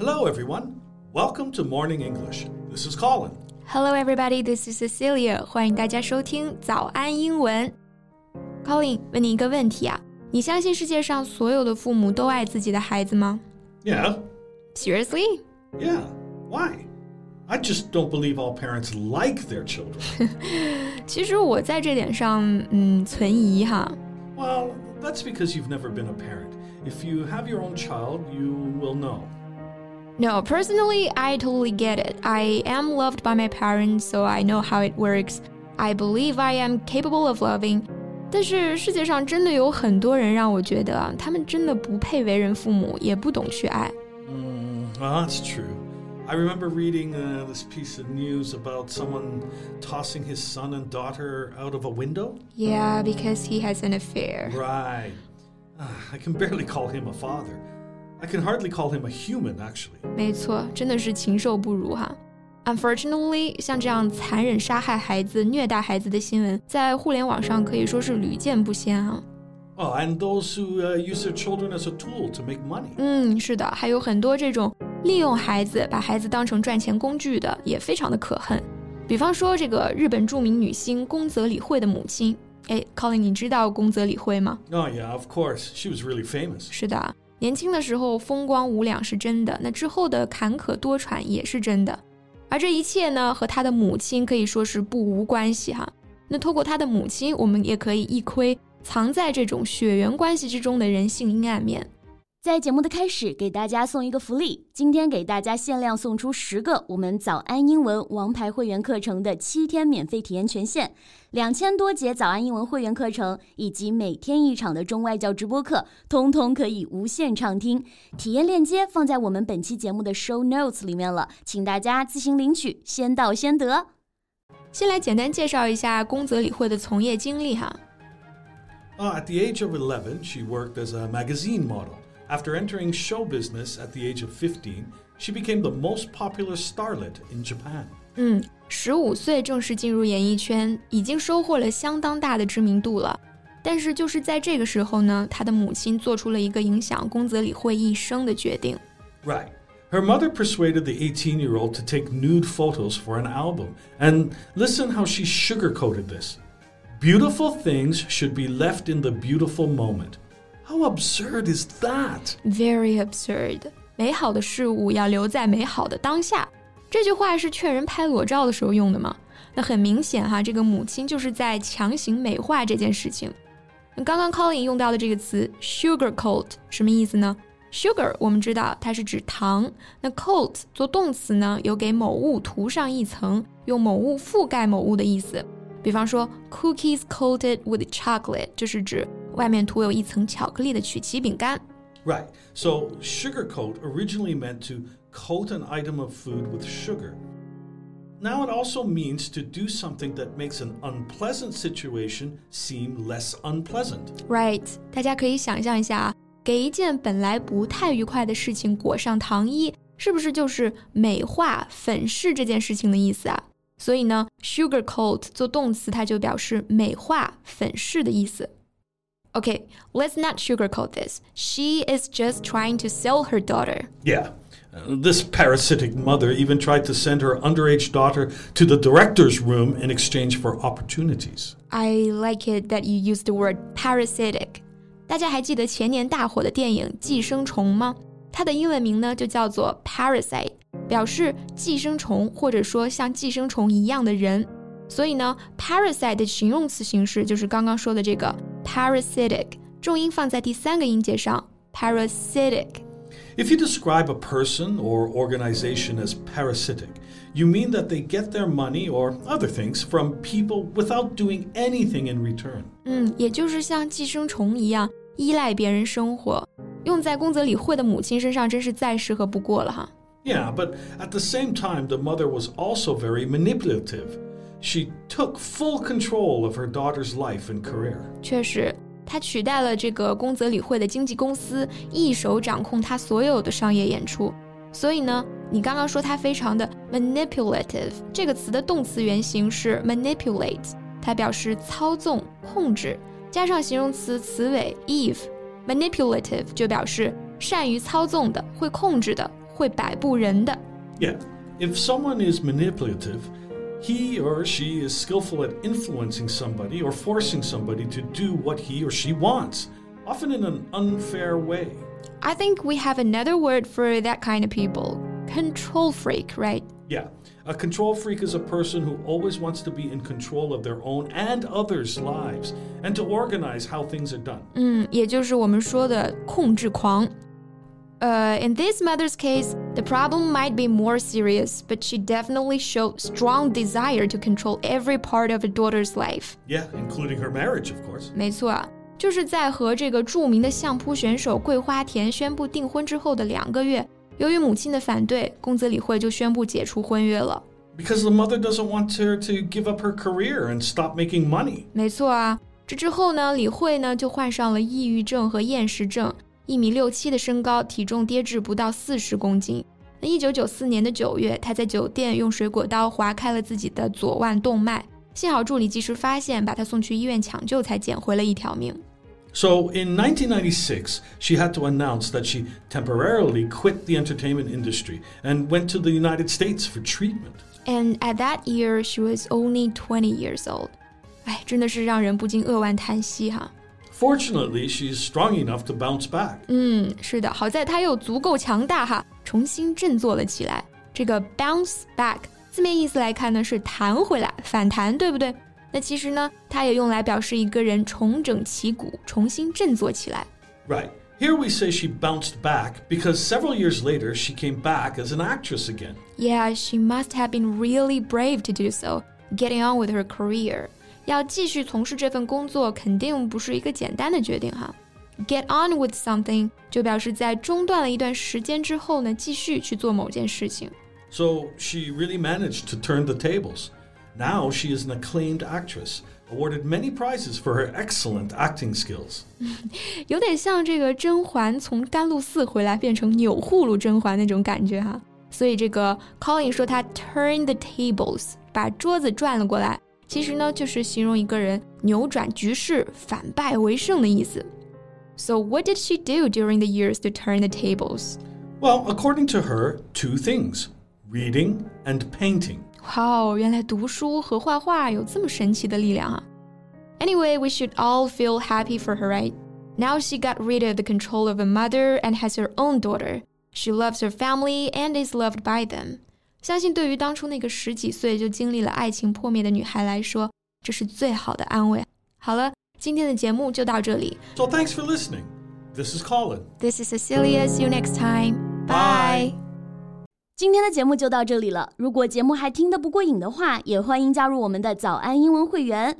Hello, everyone. Welcome to Morning English. This is Colin. Hello, everybody. This is Cecilia. 欢迎大家收听早安英文。Colin，问你一个问题啊，你相信世界上所有的父母都爱自己的孩子吗 Yeah. ？Seriously？ Yeah. Why? I just don't believe all parents like their children. 其实我在这点上，嗯，存疑哈。 well, that's because you've never been a parent. If you have your own child, you will know. No, personally, I totally get it. I am loved by my parents, so I know how it works. I believe I am capable of loving. 但是世界上真的有很多人让我觉得啊，他们真的不配为人父母，也不懂去爱。 Mm, well, that's true. I remember reading uh, this piece of news about someone tossing his son and daughter out of a window. Yeah, because he has an affair. Right. Ah, I can barely call him a father. I can hardly call him a human, actually. 没错，真的是禽兽不如哈。Unfortunately，像这样残忍杀害孩子、虐待孩子的新闻，在互联网上可以说是屡见不鲜啊。 Oh, and those who uh, use their children as a tool to make money. 嗯，是的，还有很多这种利用孩子、把孩子当成赚钱工具的，也非常的可恨。比方说，这个日本着名女星宫泽理惠的母亲，哎，Colin，你知道宫泽理惠吗？ Oh, yeah, of course. She was really famous. 是的， 年轻的时候风光无两是真的，那之后的坎坷多舛也是真的。而这一切呢，和他的母亲可以说是不无关系哈。那透过他的母亲，我们也可以一窥藏在这种血缘关系之中的人性阴暗面。在节目的开始，给大家送一个福利，今天给大家限量送出十个我们早安英文王牌会员课程的七天免费体验权限，两千多节早安英文会员课程以及每天一场的中外教直播课，通通可以无限畅听。体验链接放在我们本期节目的 show notes 里面了，请大家自行领取，先到先得。先来简单介绍一下宫泽理惠的从业经历哈。Uh, at the age of eleven, she worked as a magazine model. After entering show business at the age of 15, she became the most popular starlet in Japan. 嗯，十五岁正式进入演艺圈，已经收获了相当大的知名度了。但是就是在这个时候呢，她的母亲做出了一个影响宫泽理惠一生的决定。 Right. Her mother persuaded the 18 year old to take nude photos for an album. And listen how she sugarcoated this. Beautiful things should be left in the beautiful moment. How absurd is that? Very absurd，美好的事物要留在美好的当下。这句话是劝人拍裸照的时候用的吗？那很明显哈，这个母亲就是在强行美化这件事情。那刚刚 Colin 用到的这个词 sugarcoat 什么意思呢？Sugar 我们知道它是指糖，那 coat 做动词呢，有给某物涂上一层，用某物覆盖某物的意思。比方说 cookies coated with chocolate，就是指 外面涂有一层巧克力的曲奇饼干。 Right. So, sugarcoat originally meant to coat an item of food with sugar. Now it also means to do something that makes an unpleasant situation seem less unpleasant. Right，大家可以想象一下啊，给一件本来不太愉快的事情裹上糖衣，是不是就是美化、粉饰这件事情的意思啊？所以呢，sugarcoat 做动词，它就表示美化、粉饰的意思。 Okay, let's not sugarcoat this. She is just trying to sell her daughter. Yeah. Uh, this parasitic mother even tried to send her underage daughter to the director's room in exchange for opportunities. I like it that you use the word parasitic. 大家还记得前年大火的电影《寄生虫》吗？它的英文名呢就叫做 parasite，表示寄生虫或者说像寄生虫一样的人。所以呢，parasite 的形容词形式就是刚刚说的这个 parasitic，重音放在第三个音节上，parasitic。 If you describe a person or organization as parasitic, you mean that they get their money or other things from people without doing anything in return. 嗯，也就是像寄生虫一样依赖别人生活。用在宫泽理惠的母亲身上，真是再适合不过了哈。 Yeah, but at the same time, the mother was also very manipulative. She took full control of her daughter's life and career. 确实，他取代了这个宫泽理惠的经纪公司，一手掌控他所有的商业演出。所以呢，你刚刚说他非常的 manipulative，这个词的动词原形是 manipulate，它表示操纵、控制，加上形容词词尾 eve，manipulative 就表示善于操纵的、会控制的、 会摆布人的。 Yeah, if someone is manipulative, he or she is skillful at influencing somebody or forcing somebody to do what he or she wants, often in an unfair way. I think we have another word for that kind of people. Control freak, right? Yeah, a control freak is a person who always wants to be in control of their own and others' lives and to organize how things are done. 嗯，也就是我们说的控制狂。 uh, in this mother's case, the problem might be more serious, but she definitely showed strong desire to control every part of her daughter's life. Yeah, including her marriage, of course. 没错，就是在和这个著名的相扑选手贵花田宣布订婚之后的两个月，由于母亲的反对，宫泽理惠就宣布解除婚约了。Because the mother doesn't want her to give up her career and stop making money。没错啊，这之后呢，理惠呢就患上了抑郁症和厌食症。一米六七的身高，体重跌至不到四十公斤。那一九九四年的九月，他在酒店用水果刀划开了自己的左腕动脉，幸好助理及时发现，把他送去医院抢救，才捡回了一条命。So in 1996, she had to announce that she temporarily quit the entertainment industry and went to the United States for treatment. And at that year, she was only twenty years old。哎，真的是让人不禁扼腕叹息哈。Fortunately, she's strong enough to bounce back. 嗯，是的，好在她又足够强大哈，重新振作了起来。这个 bounce back 字面意思来看呢，是弹回来、反弹，对不对？那其实呢，它也用来表示一个人重整旗鼓、重新振作起来。 Right. Here we say she bounced back because several years later she came back as an actress again. Yeah, she must have been really brave to do so, getting on with her career. 要继续从事这份工作，肯定不是一个简单的决定哈。Get on with something 就表示在中断了一段时间之后呢，继续去做某件事情。 So she really managed to turn the tables. Now she is an acclaimed actress, awarded many prizes for her excellent acting skills. 有点像这个甄嬛从甘露寺回来变成钮祜禄甄嬛那种感觉哈。所以这个 Colin 说他 turn the tables，把桌子转了过来， 其实呢就是形容一个人扭转局势、反败为胜的意思。So what did she do during the years to turn the tables? Well, according to her, two things reading and painting. 哇哦，原来读书和画画有这么神奇的力量啊！Anyway, we should all feel happy for her, right? Now she got rid of the control of a mother and has her own daughter. She loves her family and is loved by them. 相信对于当初那个十几岁就经历了爱情破灭的女孩来说，这是最好的安慰。好了，今天的节目就到这里。So thanks for listening. This is Colin. This is Cecilia. See you next time. Bye. 今天的节目就到这里了。如果节目还听得不过瘾的话，也欢迎加入我们的早安英文会员。